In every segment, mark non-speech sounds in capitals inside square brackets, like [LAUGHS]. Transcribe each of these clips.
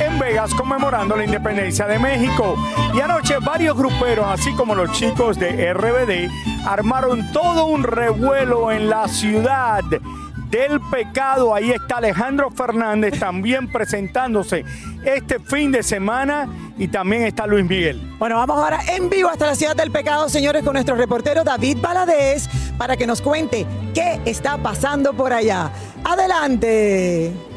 en Vegas conmemorando la independencia de México. Y anoche varios gruperos, así como los chicos de RBD, armaron todo un revuelo en la ciudad del pecado. Ahí está Alejandro Fernández también presentándose este fin de semana y también está Luis Miguel. Bueno, vamos ahora en vivo hasta la ciudad del pecado, señores, con nuestro reportero David Baladés para que nos cuente qué está pasando por allá. Adelante.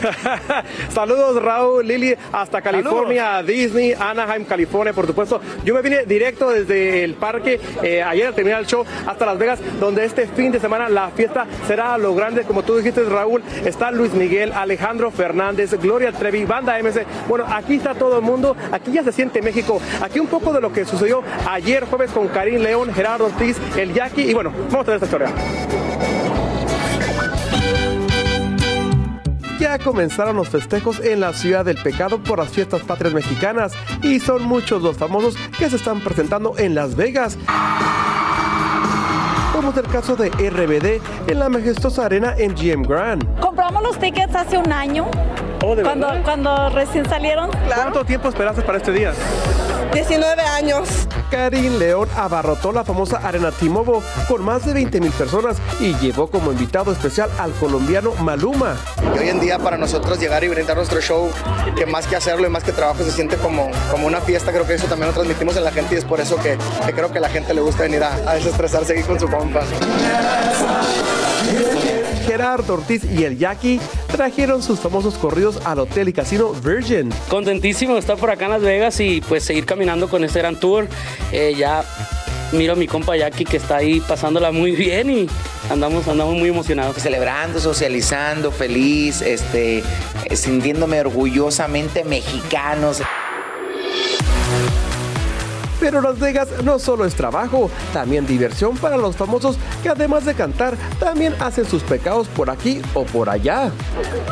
[LAUGHS] Saludos Raúl, Lili, hasta California, Disney, Anaheim, California, por supuesto. Yo me vine directo desde el parque eh, ayer al terminar el show hasta Las Vegas, donde este fin de semana la fiesta será a lo grande, como tú dijiste Raúl, está Luis Miguel, Alejandro Fernández, Gloria Trevi, Banda MC. Bueno, aquí está todo el mundo, aquí ya se siente México. Aquí un poco de lo que sucedió ayer jueves con Karim León, Gerardo Ortiz, el Jackie y bueno, vamos a ver esta historia. Ya comenzaron los festejos en la ciudad del pecado por las fiestas patrias mexicanas y son muchos los famosos que se están presentando en Las Vegas. Como es el caso de RBD en la majestuosa arena MGM Grand. Compramos los tickets hace un año. Oh, ¿de cuando, verdad? cuando recién salieron. ¿Cuánto tiempo esperaste para este día? 19 años. Karim León abarrotó la famosa Arena Timobo con más de 20 mil personas y llevó como invitado especial al colombiano Maluma. Y hoy en día para nosotros llegar y brindar nuestro show, que más que hacerlo y más que trabajo se siente como, como una fiesta, creo que eso también lo transmitimos en la gente y es por eso que, que creo que a la gente le gusta venir a, a desestresarse aquí con su compa. Gerardo Ortiz y el Jackie trajeron sus famosos corridos al hotel y casino Virgin. Contentísimo de estar por acá en Las Vegas y pues seguir caminando con este gran tour. Eh, ya miro a mi compa Jackie que está ahí pasándola muy bien y andamos, andamos muy emocionados. Celebrando, socializando, feliz, este, sintiéndome orgullosamente mexicanos. Pero Las Vegas no solo es trabajo, también diversión para los famosos que además de cantar, también hacen sus pecados por aquí o por allá.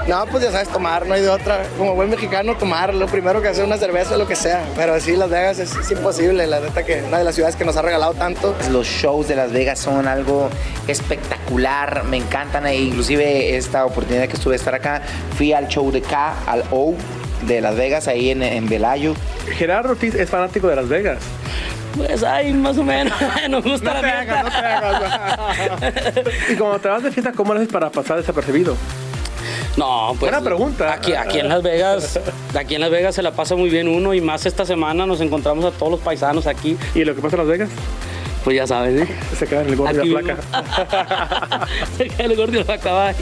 No, pues ya sabes tomar, no hay de otra. Como buen mexicano, tomar, lo primero que hacer una cerveza o lo que sea. Pero sí, Las Vegas es, es imposible, la neta que una de las ciudades que nos ha regalado tanto. Los shows de Las Vegas son algo espectacular, me encantan. e Inclusive esta oportunidad que estuve de estar acá, fui al show de K, al O de Las Vegas, ahí en, en Velayo. Gerardo Ortiz es fanático de Las Vegas. Pues ay, más o menos. [LAUGHS] Nos gusta No la te fiesta. hagas, no te hagas. [LAUGHS] y cuando te vas de fiesta, ¿cómo lo haces para pasar desapercibido? No, pues. Buena pregunta. Aquí, aquí en Las Vegas, aquí en Las Vegas se la pasa muy bien uno y más esta semana nos encontramos a todos los paisanos aquí. ¿Y lo que pasa en Las Vegas? Pues ya sabes, ¿eh? Se queda en el gordo de la mismo. [LAUGHS] se queda el gordo de la caballo.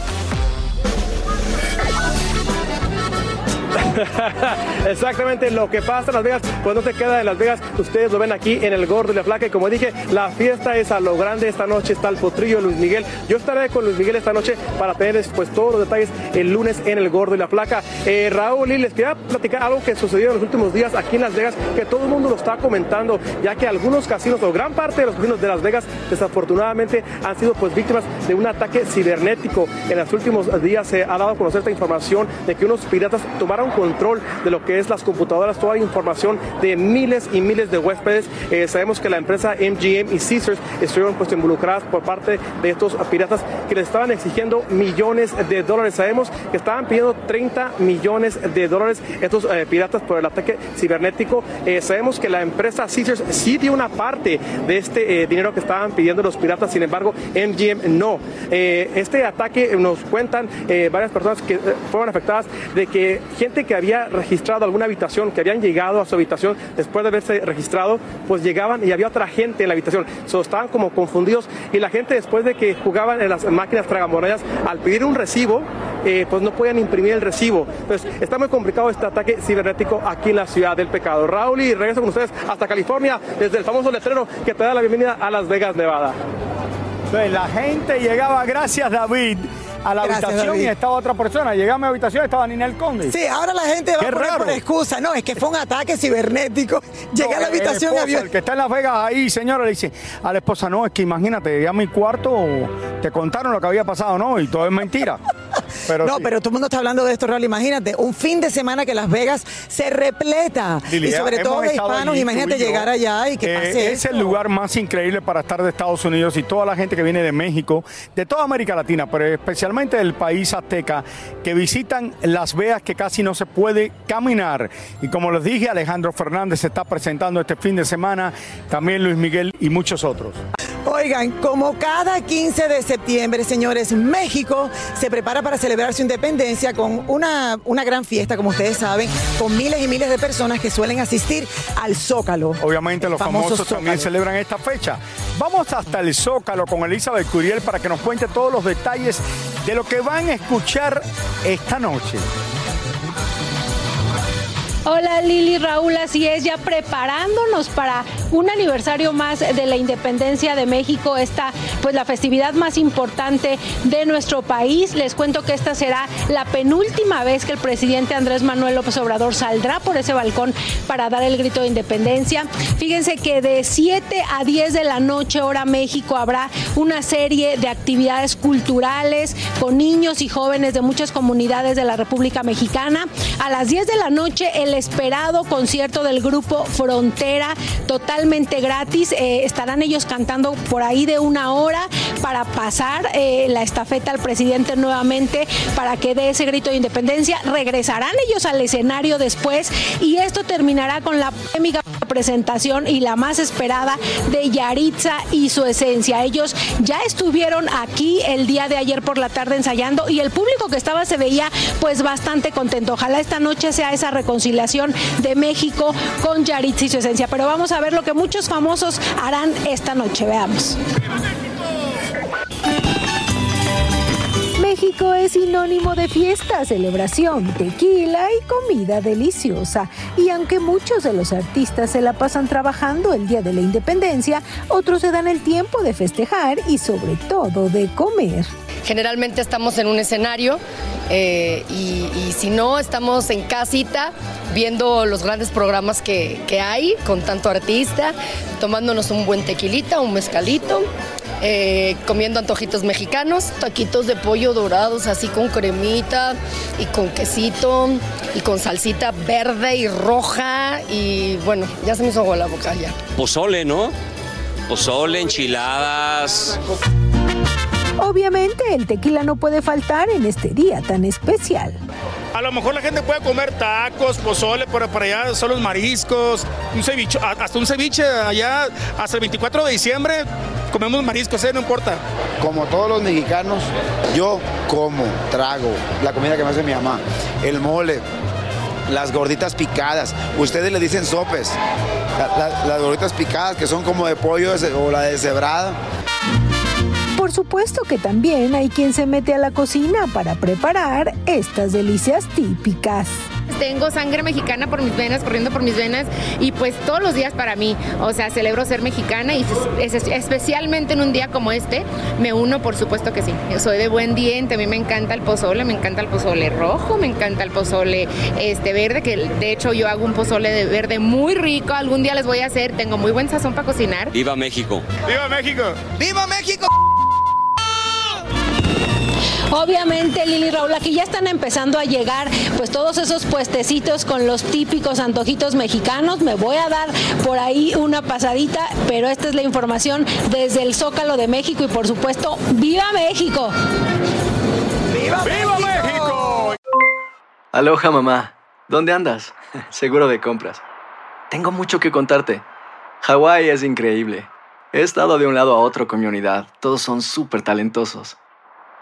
[LAUGHS] Exactamente lo que pasa en Las Vegas, pues no se queda en Las Vegas. Ustedes lo ven aquí en el Gordo y la Flaca. Y como dije, la fiesta es a lo grande. Esta noche está el potrillo Luis Miguel. Yo estaré con Luis Miguel esta noche para tenerles pues todos los detalles el lunes en el Gordo y la Flaca. Eh, Raúl, y les quería platicar algo que sucedió en los últimos días aquí en Las Vegas, que todo el mundo lo está comentando, ya que algunos casinos o gran parte de los casinos de Las Vegas desafortunadamente han sido pues víctimas de un ataque cibernético. En los últimos días se ha dado a conocer esta información de que unos piratas tomaron control de lo que es las computadoras, toda la información de miles y miles de huéspedes. Eh, sabemos que la empresa MGM y Caesars estuvieron pues involucradas por parte de estos piratas que les estaban exigiendo millones de dólares. Sabemos que estaban pidiendo 30 millones de dólares estos eh, piratas por el ataque cibernético. Eh, sabemos que la empresa Caesars sí dio una parte de este dinero que estaban pidiendo los piratas, sin embargo MGM no. Este ataque nos cuentan varias personas que fueron afectadas de que gente que había registrado alguna habitación, que habían llegado a su habitación después de haberse registrado, pues llegaban y había otra gente en la habitación. So, estaban como confundidos y la gente después de que jugaban en las máquinas tragamonedas, al pedir un recibo, eh, pues no podían imprimir el recibo. Entonces está muy complicado este ataque cibernético aquí en la ciudad del pecado. Raúl y regreso con ustedes hasta California desde el famoso letrero que te da la bienvenida a Las Vegas, Nevada. La gente llegaba, gracias David, a la Gracias, habitación David. y estaba otra persona. Llegué a mi habitación y estaba Ninel Conde. Sí, ahora la gente va Qué a poner raro. por excusa. No, es que fue un ataque cibernético. Llegué a la el habitación y esposo, había... El que está en Las Vegas ahí, señora, le dice a la esposa, no, es que imagínate, llegué a mi cuarto, te contaron lo que había pasado, ¿no? Y todo es mentira. [LAUGHS] [LAUGHS] Pero no, sí. pero todo el mundo está hablando de esto, Raúl. Imagínate, un fin de semana que Las Vegas se repleta. Y sobre todo de hispanos, allí, imagínate yo. llegar allá y que Eh, pase Es esto. el lugar más increíble para estar de Estados Unidos y toda la gente que viene de México, de toda América Latina, pero especialmente del país azteca, que visitan Las Vegas que casi no se puede caminar. Y como les dije, Alejandro Fernández se está presentando este fin de semana, también Luis Miguel y muchos otros. Oigan, como cada 15 de septiembre, señores, México se prepara para celebrar su independencia con una, una gran fiesta, como ustedes saben, con miles y miles de personas que suelen asistir al Zócalo. Obviamente los famoso famosos también celebran esta fecha. Vamos hasta el Zócalo con Elizabeth Curiel para que nos cuente todos los detalles de lo que van a escuchar esta noche. Hola Lili Raúl, así es, ya preparándonos para un aniversario más de la independencia de México, esta pues la festividad más importante de nuestro país. Les cuento que esta será la penúltima vez que el presidente Andrés Manuel López Obrador saldrá por ese balcón para dar el grito de independencia. Fíjense que de 7 a 10 de la noche hora México habrá una serie de actividades culturales con niños y jóvenes de muchas comunidades de la República Mexicana. A las 10 de la noche el esperado concierto del grupo Frontera totalmente gratis. Eh, estarán ellos cantando por ahí de una hora para pasar eh, la estafeta al presidente nuevamente para que dé ese grito de independencia. Regresarán ellos al escenario después y esto terminará con la polémica presentación y la más esperada de Yaritza y su esencia. Ellos ya estuvieron aquí el día de ayer por la tarde ensayando y el público que estaba se veía pues bastante contento. Ojalá esta noche sea esa reconciliación de México con Yaritza y su esencia. Pero vamos a ver lo que muchos famosos harán esta noche. Veamos. México es sinónimo de fiesta, celebración, tequila y comida deliciosa. Y aunque muchos de los artistas se la pasan trabajando el día de la independencia, otros se dan el tiempo de festejar y sobre todo de comer. Generalmente estamos en un escenario eh, y, si no, estamos en casita viendo los grandes programas que, que hay con tanto artista, tomándonos un buen tequilita, un mezcalito. Eh, comiendo antojitos mexicanos, taquitos de pollo dorados así con cremita y con quesito y con salsita verde y roja y bueno, ya se me hizo agua la boca ya. Pozole, ¿no? Pozole, enchiladas. Obviamente el tequila no puede faltar en este día tan especial. A lo mejor la gente puede comer tacos, pozole, pero para allá son los mariscos, un ceviche, hasta un ceviche allá, hasta el 24 de diciembre comemos mariscos, ¿eh? no importa. Como todos los mexicanos, yo como, trago la comida que me hace mi mamá. El mole, las gorditas picadas. Ustedes le dicen sopes. La- la- las gorditas picadas que son como de pollo o la de cebrada. Por supuesto que también hay quien se mete a la cocina para preparar estas delicias típicas. Tengo sangre mexicana por mis venas, corriendo por mis venas y pues todos los días para mí, o sea, celebro ser mexicana y es- es- especialmente en un día como este, me uno, por supuesto que sí. Yo soy de buen diente, a mí me encanta el pozole, me encanta el pozole rojo, me encanta el pozole este verde, que de hecho yo hago un pozole de verde muy rico, algún día les voy a hacer, tengo muy buen sazón para cocinar. ¡Viva México! ¡Viva México! ¡Viva México! Obviamente, Lili Raúl, aquí ya están empezando a llegar pues todos esos puestecitos con los típicos antojitos mexicanos. Me voy a dar por ahí una pasadita, pero esta es la información desde el Zócalo de México y por supuesto, ¡Viva México! ¡Viva, México! Aloha mamá, ¿dónde andas? [LAUGHS] Seguro de compras. Tengo mucho que contarte. Hawái es increíble. He estado de un lado a otro con mi unidad. Todos son súper talentosos.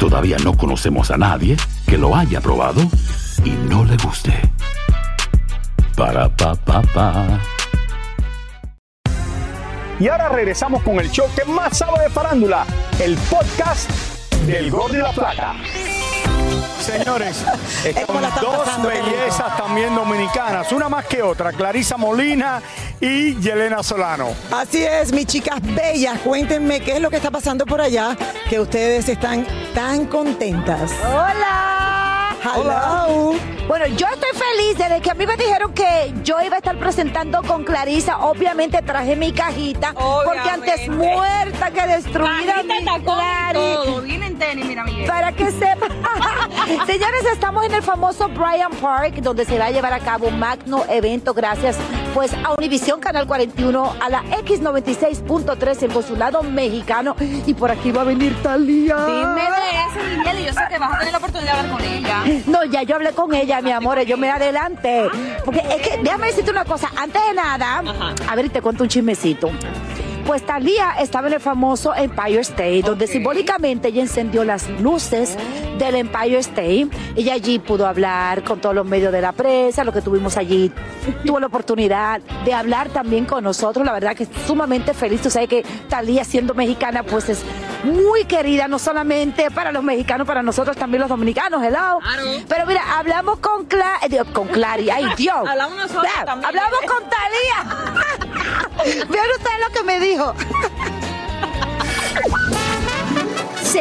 todavía no conocemos a nadie que lo haya probado y no le guste. Para pa pa pa. Y ahora regresamos con el show que más sabe de farándula, el podcast del Gol de la Plata. Señores, [LAUGHS] ¿Cómo la con están dos bellezas también dominicanas, una más que otra, Clarisa Molina y Yelena Solano. Así es, mis chicas bellas, cuéntenme qué es lo que está pasando por allá, que ustedes están tan contentas. Hola. Hello. Bueno, yo estoy feliz desde que a mí me dijeron que yo iba a estar presentando con Clarisa. Obviamente traje mi cajita, porque antes muerta que destruida. Cajita, mi tacón todo. Viene en tenis, mira, Miguel. Para que sepan. [LAUGHS] Señores, estamos en el famoso Bryant Park, donde se va a llevar a cabo un magno evento gracias pues a Univisión Canal 41, a la X96.3, el consulado mexicano. Y por aquí va a venir Talía. Dime de eso, Miguel, y yo sé que vas a tener la oportunidad de hablar con ella. No, ya yo hablé con ella, mi amor, yo me adelante. Porque es que, déjame decirte una cosa, antes de nada, a ver, te cuento un chismecito. Pues Talía estaba en el famoso Empire State, donde simbólicamente ella encendió las luces del Empire State. Ella allí pudo hablar con todos los medios de la prensa, lo que tuvimos allí. Tuvo la oportunidad de hablar también con nosotros. La verdad que sumamente feliz. Tú sabes que Talía, siendo mexicana, pues es muy querida, no solamente para los mexicanos, para nosotros también los dominicanos. Hello. Pero mira, hablamos con Cla eh, con Clary. Ay, Dios. Hablamos nosotros también. Hablamos con Talía. [LAUGHS] Vean ustedes lo que me dijo.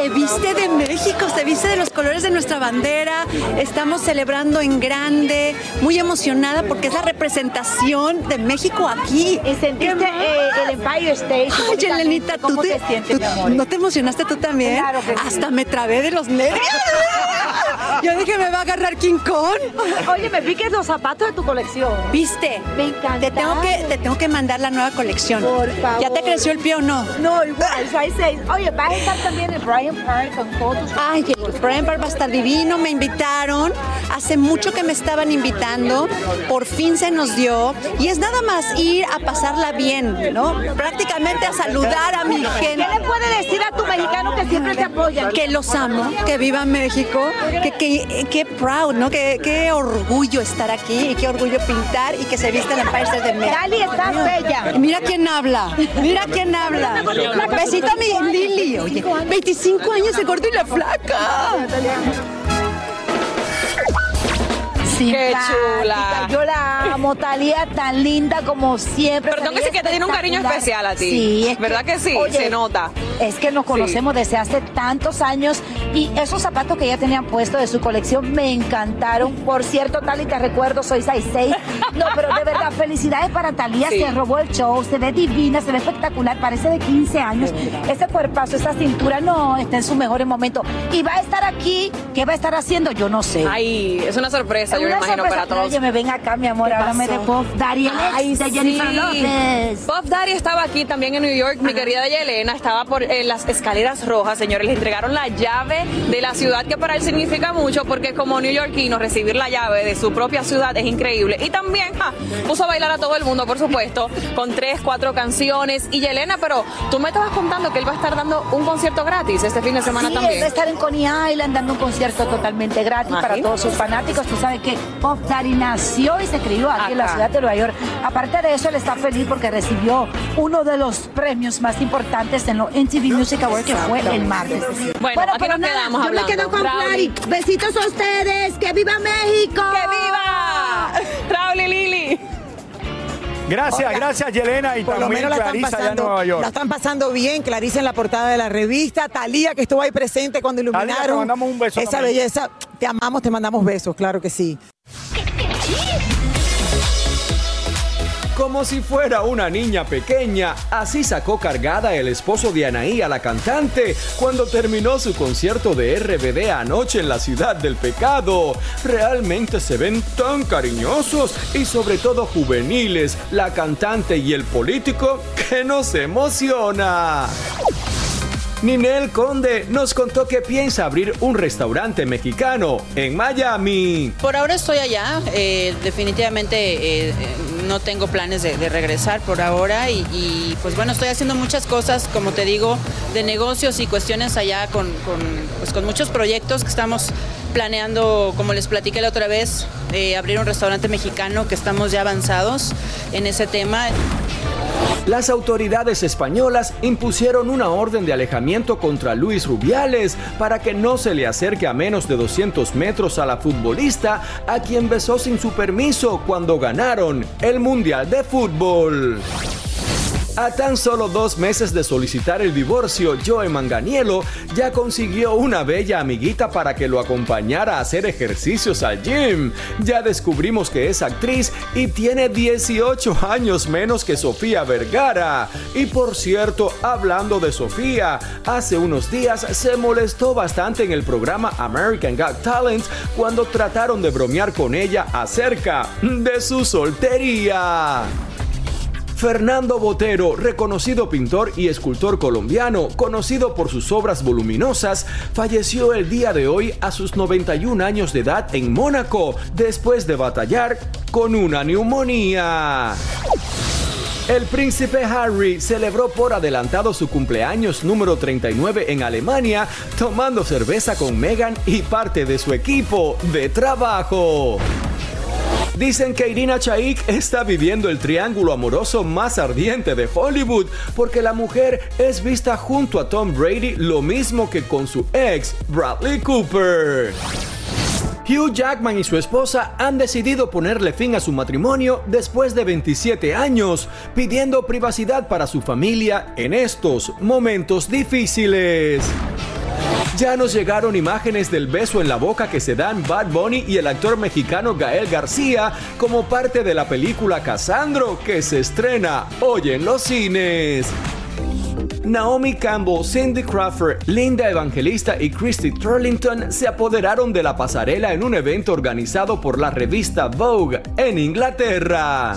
Se viste de México, se viste de los colores de nuestra bandera. Estamos celebrando en grande, muy emocionada porque es la representación de México aquí. ¿Y sentiste eh, el Empire State? Ay, Elenita, ¿tú ¿Cómo te, te sientes, tú- mi amor? ¿no te emocionaste tú también? Claro que sí. Hasta me trabé de los nervios. [LAUGHS] Yo dije, me va a agarrar King Kong. Oye, me piques los zapatos de tu colección. ¿Viste? Me encanta. Te tengo que, te tengo que mandar la nueva colección. Por favor. ¿Ya te creció el pie o no? No, igual, size seis. Oye, vas a estar también en Bryant Ay, el Bryant Park va a estar divino, me invitaron, hace mucho que me estaban invitando, por fin se nos dio, y es nada más ir a pasarla bien, ¿no? Prácticamente a saludar a mi gente. ¿Qué le puede decir a tu mexicano que siempre te apoya? Que los amo, que viva México, que, que, que proud, ¿no? Que, qué orgullo estar aquí y qué orgullo pintar y que se viste en Empire State de México. Dali, estás bella. Mira quién habla, mira quién habla. Besito a mi Lili, oye, 25 años de gordo y la flaca. Qué chula. Yo la amo, Talía tan linda como siempre. Pero tengo que decir que te tiene un cariño especial a ti. Sí, es ¿Verdad que sí? Se nota. Es que nos conocemos desde hace tantos años y esos zapatos que ella tenían puesto de su colección me encantaron. Por cierto, Tali, te recuerdo, soy 6'6". No, pero de verdad, felicidades para Talía, Sí. se robó el show, se ve divina, se ve espectacular, parece de 15 años. Ese cuerpazo, esa cintura, no, está en sus mejores momentos. Y va a estar aquí, ¿qué va a estar haciendo? Yo no sé. Ay, es una sorpresa, yo me imagino, sorpresa. para todos. Oye, me ven acá, mi amor, ¿Qué háblame de? Puff Daddy, el Ay, de Jennifer sí. López. Puff Daddy estaba aquí también en New York. Mi querida Yelena estaba por en las escaleras rojas, señores. Les entregaron la llave de la ciudad, que para él significa mucho, porque como neoyorquino recibir la llave de su propia ciudad es increíble. Y también puso a bailar a todo el mundo, por supuesto, con tres, cuatro canciones. Y Yelena, pero tú me estabas contando que él va a estar dando un concierto gratis este fin de semana sí, también. él va a estar en Coney Island dando un concierto totalmente gratis para todos sus fanáticos. Tú sabes que Daddy nació y se crió aquí en la ciudad de Nueva York. Aparte de eso, él está feliz porque recibió uno de los premios más importantes en los MTV Music Awards que fue el martes. Bueno, aquí pero nos quedamos yo hablando. me quedo con. Clary. Besitos a ustedes. ¡Que viva México! ¡Que viva! Gracias, Oiga, gracias, Yelena, y Por lo también menos la están, Clarisa allá en pasando, Nueva York. la están pasando bien. Clarice en la portada de la revista. Talía, que estuvo ahí presente cuando Talía, te iluminaron mandamos un beso esa también. belleza. Te amamos, te mandamos besos, claro que sí. Como si fuera una niña pequeña, así sacó cargada el esposo de Anaí a la cantante cuando terminó su concierto de RBD anoche en la ciudad del pecado. Realmente se ven tan cariñosos y sobre todo juveniles, la cantante y el político, que nos emociona. Ninel Conde nos contó que piensa abrir un restaurante mexicano en Miami. Por ahora estoy allá, eh, definitivamente eh, eh, no tengo planes de, regresar por ahora y, pues bueno, estoy haciendo muchas cosas, como te digo, de negocios y cuestiones allá con, pues, con muchos proyectos que estamos planeando, como les platiqué la otra vez, abrir un restaurante mexicano que estamos ya avanzados en ese tema. Las autoridades españolas impusieron una orden de alejamiento contra Luis Rubiales para que no se le acerque a menos de 200 metros a la futbolista a quien besó sin su permiso cuando ganaron el Mundial de Fútbol. A tan solo dos meses de solicitar el divorcio, Joe Manganiello ya consiguió una bella amiguita para que lo acompañara a hacer ejercicios al gym. Ya descubrimos que es actriz y tiene 18 años menos que Sofía Vergara. Y por cierto, hablando de Sofía, hace unos días se molestó bastante en el programa American Got Talent cuando trataron de bromear con ella acerca de su soltería. Fernando Botero, reconocido pintor y escultor colombiano, conocido por sus obras voluminosas, falleció el día de hoy a sus 91 años de edad en Mónaco, después de batallar con una neumonía. El príncipe Harry celebró por adelantado su cumpleaños número 39 en Alemania, tomando cerveza con Meghan y parte de su equipo de trabajo. Dicen que Irina Chaik está viviendo el triángulo amoroso más ardiente de Hollywood porque la mujer es vista junto a Tom Brady lo mismo que con su ex Bradley Cooper. Hugh Jackman y su esposa han decidido ponerle fin a su matrimonio después de 27 años, pidiendo privacidad para su familia en estos momentos difíciles. Ya nos llegaron imágenes del beso en la boca que se dan Bad Bunny y el actor mexicano Gael García como parte de la película Casandro que se estrena hoy en los cines. Naomi Campbell, Cindy Crawford, Linda Evangelista y Christy Turlington se apoderaron de la pasarela en un evento organizado por la revista Vogue en Inglaterra.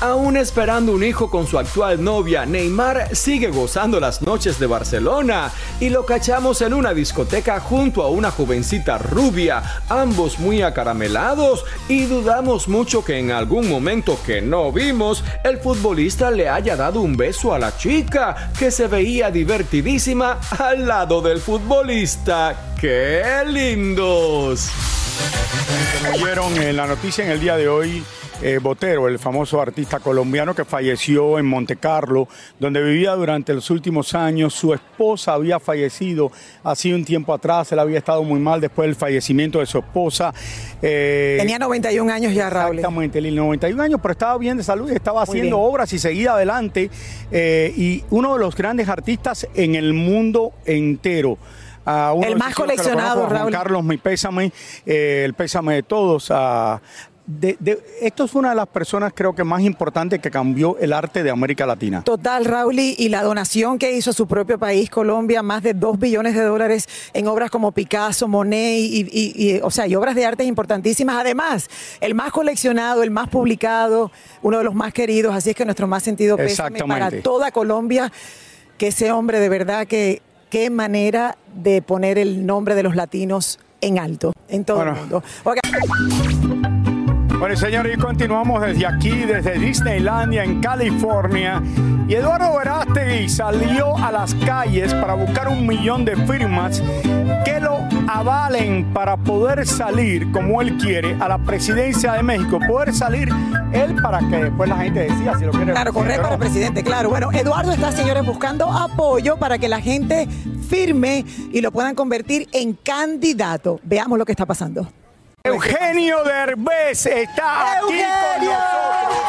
Aún esperando un hijo con su actual novia, Neymar sigue gozando las noches de Barcelona y lo cachamos en una discoteca junto a una jovencita rubia, ambos muy acaramelados y dudamos mucho que en algún momento que no vimos el futbolista le haya dado un beso a la chica que se veía divertidísima al lado del futbolista. ¡Qué lindos! Como vieron en la noticia en el día de hoy, eh, Botero, el famoso artista colombiano que falleció en Monte Carlo, donde vivía durante los últimos años. Su esposa había fallecido hace un tiempo atrás, él había estado muy mal después del fallecimiento de su esposa. Eh, Tenía 91 años ya, Raúl. Exactamente, Lili, 91 años, pero estaba bien de salud y estaba Muy haciendo bien. obras y seguía adelante. eh, y uno de los grandes artistas en el mundo entero. A uno El más coleccionado, conozco, a Juan Raúl. Carlos, mi pésame, eh, el pésame de todos. a- de- de- esto es una de las personas creo que más importantes que cambió el arte de América Latina. Total, Raúl, y la donación que hizo a su propio país, Colombia, más de 2 billones de dólares en obras como Picasso, Monet, y, y- y, o sea, y obras de arte importantísimas. Además, el más coleccionado, el más publicado, uno de los más queridos, así es que nuestro más sentido pésame para toda Colombia, que ese hombre de verdad que qué manera de poner el nombre de los latinos en alto, en todo el mundo. Bueno, señores, y continuamos desde aquí, desde Disneylandia, en California. Y Eduardo Verástegui salió a las calles para buscar un millón de firmas que lo avalen para poder salir, como él quiere, a la presidencia de México. Poder salir él para que después la gente decida si lo quiere. Claro, correr para presidente, claro. Bueno, Eduardo está, señores, buscando apoyo para que la gente firme y lo puedan convertir en candidato. Veamos lo que está pasando. Eugenio Derbez está aquí con nosotros.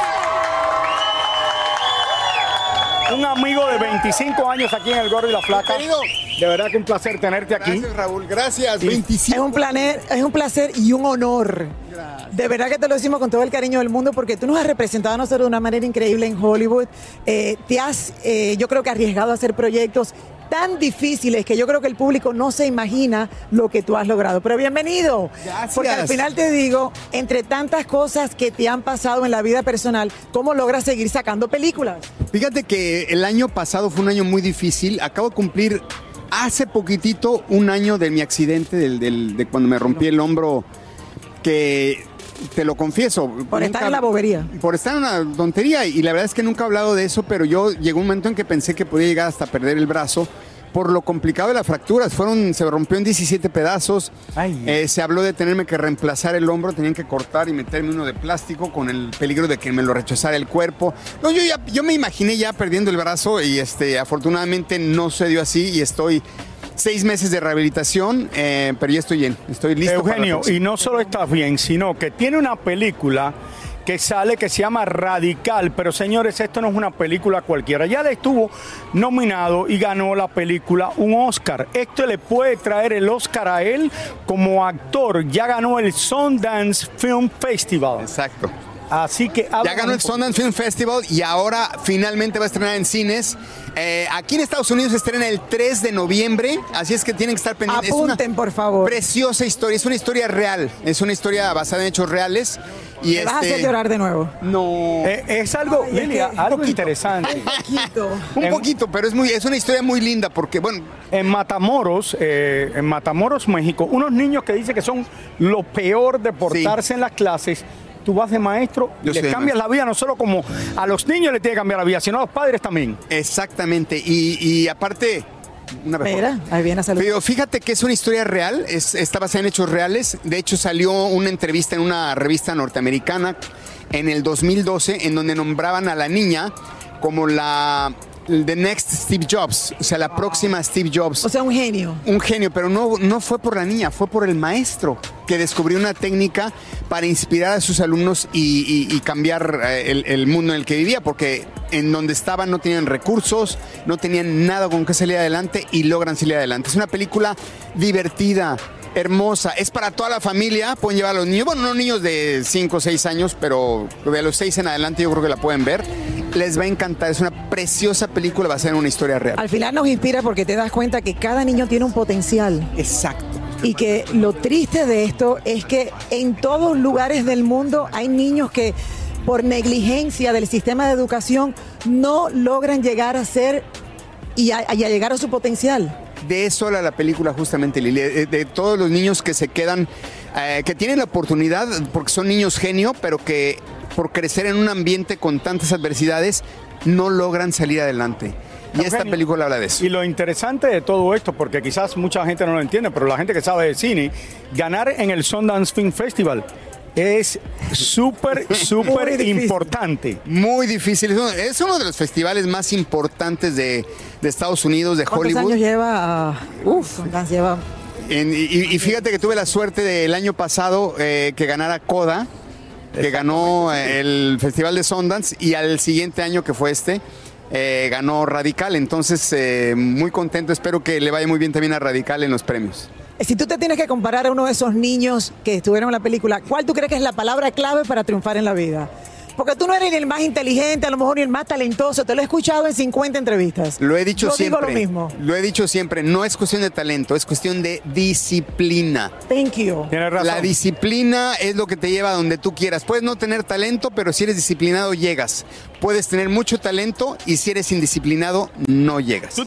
Un amigo de 25 años aquí en El Gordo y la Flaca. De verdad que un placer tenerte aquí. Gracias, Raúl. Gracias. Es un, placer, es un placer y un honor. De verdad que te lo decimos con todo el cariño del mundo porque tú nos has representado a nosotros de una manera increíble en Hollywood. Eh, te has, eh, yo creo que arriesgado a hacer proyectos tan difíciles que yo creo que el público no se imagina lo que tú has logrado. Pero bienvenido. Porque al final te digo, entre tantas cosas que te han pasado en la vida personal, ¿cómo logras seguir sacando películas? Fíjate que el año pasado fue un año muy difícil. Acabo de cumplir hace poquitito un año de mi accidente, del, del- de cuando me rompí el hombro, que te lo confieso. Por estar en la bobería. Por estar en una tontería. Y la verdad es que nunca he hablado de eso, pero yo llegó un momento en que pensé que podía llegar hasta perder el brazo. Por lo complicado de las fracturas, fueron, se rompió en 17 pedazos. Eh, se habló de tenerme que reemplazar el hombro, tenían que cortar y meterme uno de plástico con el peligro de que me lo rechazara el cuerpo. No, yo, ya, yo me imaginé ya perdiendo el brazo y este, afortunadamente no se dio así y estoy seis meses de rehabilitación, eh, pero ya estoy bien, estoy listo. Eugenio, y no solo estás bien, sino que tiene una película que sale que se llama Radical, pero señores, esto no es una película cualquiera. Ya le estuvo nominado y ganó la película un Oscar. Esto le puede traer el Oscar a él como actor. Ya ganó el Sundance Film Festival. Exacto. Así que Ya ganó el Sundance Film Festival y ahora finalmente va a estrenar en cines. Eh, aquí en Estados Unidos se estrena el 3 de noviembre, así es que tienen que estar pendientes. Apunten, por favor. Preciosa historia, es una historia real, es una historia basada en hechos reales. Y Te vas a este- hacer llorar de nuevo. No. Eh, es algo, Ay, es Lilia, que- algo poquito. interesante. Un poquito, pero es muy, es una historia muy linda porque, bueno. En Matamoros, eh, en Matamoros, México, unos niños que dicen que son lo peor de portarse en las clases. Tú vas de maestro y le cambias la vida, no solo como a los niños le tiene que cambiar la vida, sino a los padres también. Exactamente. Y, y aparte. Una. Mira, ahí viene a saludar. Pero fíjate que es una historia real, es, está basada en hechos reales. De hecho, salió una entrevista en una revista norteamericana en el 2012 en donde nombraban a la niña como la the next Steve Jobs, o sea, la próxima Steve Jobs. O sea, un genio. Un genio, pero no, no fue por la niña, fue por el maestro que descubrió una técnica para inspirar a sus alumnos y, y- y cambiar eh, el, el mundo en el que vivía, porque en donde estaban no tenían recursos, no tenían nada con que salir adelante y logran salir adelante. Es una película divertida, hermosa, es para toda la familia, pueden llevar a los niños, bueno, no niños de 5 o 6 años, pero de los 6 en adelante yo creo que la pueden ver. Les va a encantar, es una preciosa película basada en una historia real. Al final nos inspira porque te das cuenta que cada niño tiene un potencial. Exacto. Y que lo triste de esto es que en todos lugares del mundo hay niños que por negligencia del sistema de educación, no logran llegar a ser y a, y a llegar a su potencial. De eso habla la película justamente, Lili, de, de todos los niños que se quedan, eh, que tienen la oportunidad, porque son niños genio, pero que por crecer en un ambiente con tantas adversidades, no logran salir adelante. Y esta película habla de eso. Y lo interesante de todo esto, porque quizás mucha gente no lo entiende, pero la gente que sabe de cine, ganar en el Sundance Film Festival es súper, [LAUGHS] súper importante. Muy difícil. Es uno- Es uno de los festivales más importantes de, de Estados Unidos, de ¿Cuántos Hollywood. años lleva? ah, uf, lleva. En- y, y fíjate que tuve la suerte del año pasado eh, que ganara Coda, que ganó eh, el Festival de Sundance, y al siguiente año que fue este, eh, ganó Radical. Entonces, eh, muy contento. Espero que le vaya muy bien también a Radical en los premios. Si tú te tienes que comparar a uno de esos niños que estuvieron en la película, ¿cuál tú crees que es la palabra clave para triunfar en la vida? Porque tú no eres ni el más inteligente, a lo mejor ni el más talentoso. Te lo he escuchado en 50 entrevistas. Lo he dicho Yo siempre. digo lo mismo. Lo he dicho siempre. No es cuestión de talento, es cuestión de disciplina. Thank you. Tienes razón. La disciplina es lo que te lleva a donde tú quieras. Puedes no tener talento, pero si eres disciplinado llegas. Puedes tener mucho talento y si eres indisciplinado no llegas.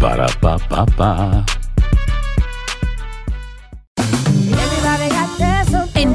Para,